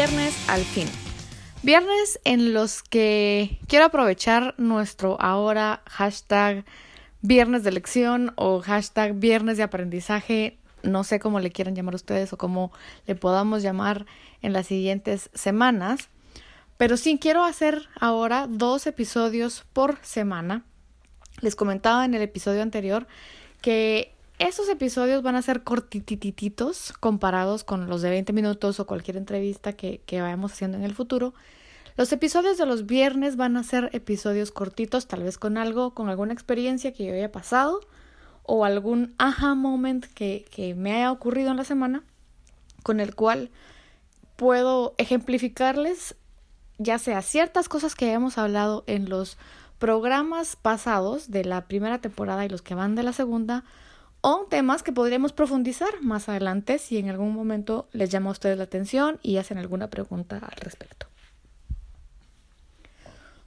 viernes al fin. Viernes en los que quiero aprovechar nuestro ahora hashtag viernes de lección o hashtag viernes de aprendizaje, no sé cómo le quieran llamar ustedes o cómo le podamos llamar en las siguientes semanas, pero sí quiero hacer ahora dos episodios por semana. Les comentaba en el episodio anterior que esos episodios van a ser cortitititos comparados con los de 20 minutos o cualquier entrevista que, que vayamos haciendo en el futuro. Los episodios de los viernes van a ser episodios cortitos, tal vez con algo, con alguna experiencia que yo haya pasado o algún aha moment que, que me haya ocurrido en la semana, con el cual puedo ejemplificarles ya sea ciertas cosas que hayamos hablado en los programas pasados de la primera temporada y los que van de la segunda, o temas que podríamos profundizar más adelante si en algún momento les llama a ustedes la atención y hacen alguna pregunta al respecto.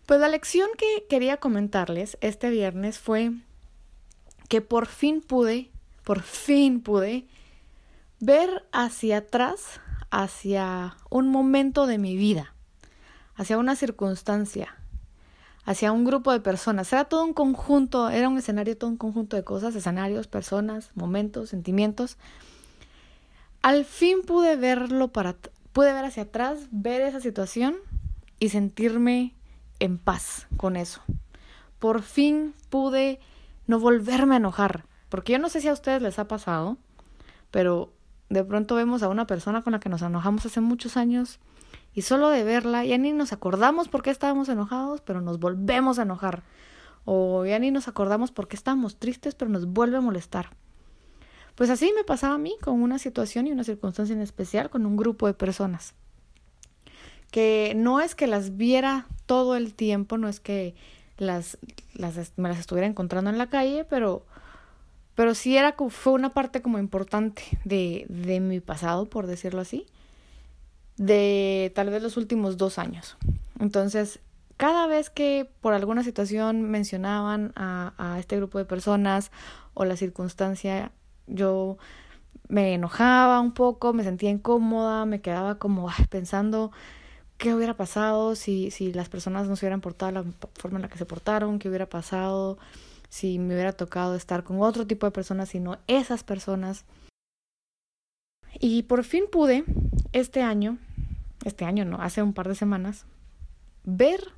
Pues la lección que quería comentarles este viernes fue que por fin pude, por fin pude ver hacia atrás, hacia un momento de mi vida, hacia una circunstancia, hacia un grupo de personas. Era todo un conjunto, era un escenario, todo un conjunto de cosas, escenarios, personas, momentos, sentimientos. Al fin pude verlo para, pude ver hacia atrás, ver esa situación y sentirme en paz con eso. Por fin pude no volverme a enojar, porque yo no sé si a ustedes les ha pasado, pero de pronto vemos a una persona con la que nos enojamos hace muchos años y solo de verla ya ni nos acordamos por qué estábamos enojados, pero nos volvemos a enojar. O ya ni nos acordamos por qué estábamos tristes, pero nos vuelve a molestar. Pues así me pasaba a mí con una situación y una circunstancia en especial con un grupo de personas. Que no es que las viera todo el tiempo, no es que las, las me las estuviera encontrando en la calle, pero, pero sí era, fue una parte como importante de, de mi pasado, por decirlo así de tal vez los últimos dos años. Entonces, cada vez que por alguna situación mencionaban a, a este grupo de personas o la circunstancia, yo me enojaba un poco, me sentía incómoda, me quedaba como pensando qué hubiera pasado si, si las personas no se hubieran portado la forma en la que se portaron, qué hubiera pasado si me hubiera tocado estar con otro tipo de personas y no esas personas. Y por fin pude este año, este año no, hace un par de semanas, ver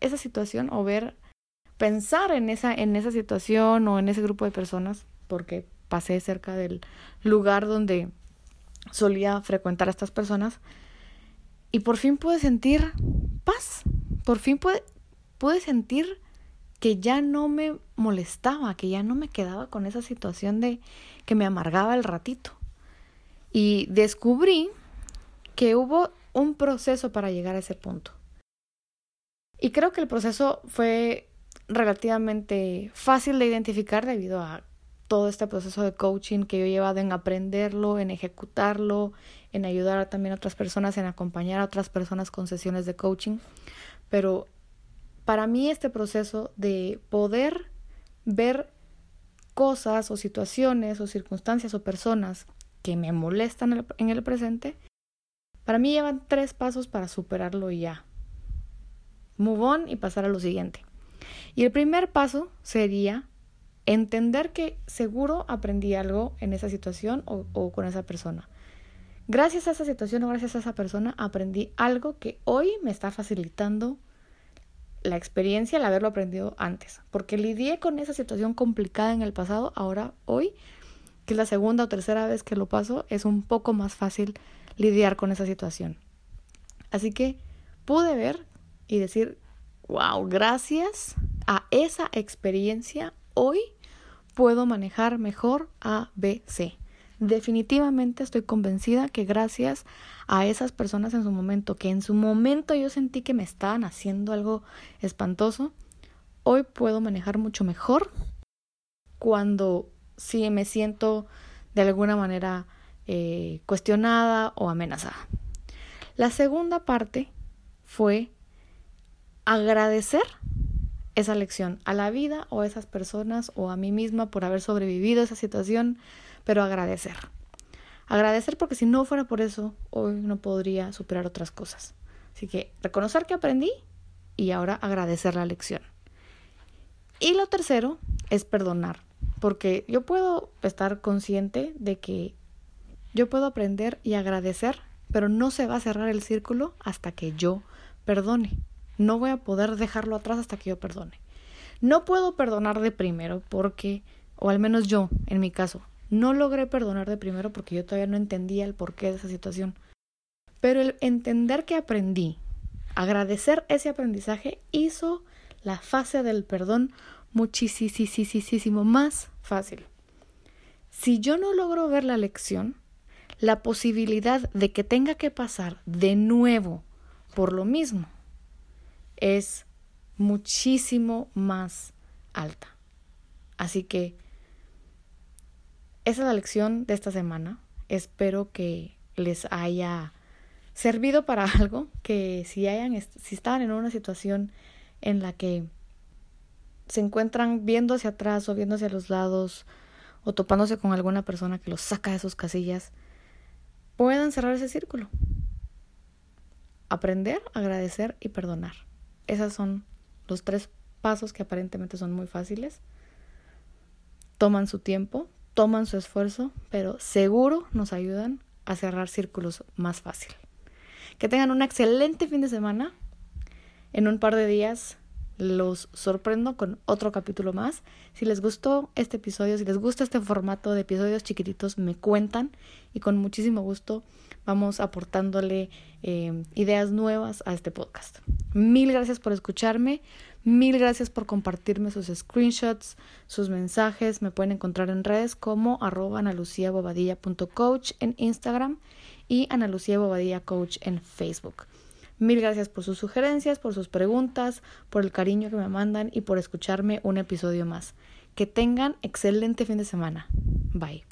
esa situación o ver, pensar en esa, en esa situación o en ese grupo de personas, porque pasé cerca del lugar donde solía frecuentar a estas personas, y por fin pude sentir paz, por fin pude, pude sentir que ya no me molestaba, que ya no me quedaba con esa situación de que me amargaba el ratito. Y descubrí que hubo un proceso para llegar a ese punto. Y creo que el proceso fue relativamente fácil de identificar debido a todo este proceso de coaching que yo he llevado en aprenderlo, en ejecutarlo, en ayudar también a otras personas, en acompañar a otras personas con sesiones de coaching. Pero para mí este proceso de poder ver cosas o situaciones o circunstancias o personas que me molestan en el presente, para mí llevan tres pasos para superarlo ya. Move on y pasar a lo siguiente. Y el primer paso sería entender que seguro aprendí algo en esa situación o, o, con esa persona. Gracias a esa situación o gracias a esa persona aprendí algo que hoy me está facilitando la experiencia el haberlo aprendido antes. Porque lidié con esa situación complicada en el pasado, ahora, hoy, que es la segunda o tercera vez que lo paso, es un poco más fácil lidiar con esa situación. Así que pude ver y decir, wow, gracias a esa experiencia, hoy puedo manejar mejor A, B, C. Definitivamente estoy convencida que gracias a esas personas en su momento, que en su momento yo sentí que me estaban haciendo algo espantoso, hoy puedo manejar mucho mejor cuando sí me siento de alguna manera eh, cuestionada o amenazada. La segunda parte fue agradecer esa lección a la vida o a esas personas o a mí misma por haber sobrevivido esa situación, pero agradecer. Agradecer porque si no fuera por eso, hoy no podría superar otras cosas. Así que reconocer que aprendí y ahora agradecer la lección. Y lo tercero es perdonar, porque yo puedo estar consciente de que yo puedo aprender y agradecer, pero no se va a cerrar el círculo hasta que yo perdone. No voy a poder dejarlo atrás hasta que yo perdone. No puedo perdonar de primero porque, o al menos yo, en mi caso, no logré perdonar de primero porque yo todavía no entendía el porqué de esa situación. Pero el entender que aprendí, agradecer ese aprendizaje, hizo la fase del perdón muchísimo más fácil. Si yo no logro ver la lección, la posibilidad de que tenga que pasar de nuevo por lo mismo es muchísimo más alta. Así que esa es la lección de esta semana. Espero que les haya servido para algo, que si hayan si están en una situación en la que se encuentran viendo hacia atrás o viendo hacia los lados o topándose con alguna persona que los saca de sus casillas, puedan cerrar ese círculo. Aprender, agradecer y perdonar. Esos son los tres pasos que aparentemente son muy fáciles. Toman su tiempo, toman su esfuerzo, pero seguro nos ayudan a cerrar círculos más fácil. Que tengan un excelente fin de semana. En un par de días los sorprendo con otro capítulo más. Si les gustó este episodio, si les gusta este formato de episodios chiquititos, me cuentan y con muchísimo gusto vamos aportándole eh, ideas nuevas a este podcast. Mil gracias por escucharme, mil gracias por compartirme sus screenshots, sus mensajes. Me pueden encontrar en redes como arroba analuciabobadilla.coach en Instagram y Ana Lucía Bobadilla Coach en Facebook. Mil gracias por sus sugerencias, por sus preguntas, por el cariño que me mandan y por escucharme un episodio más. Que tengan excelente fin de semana. Bye.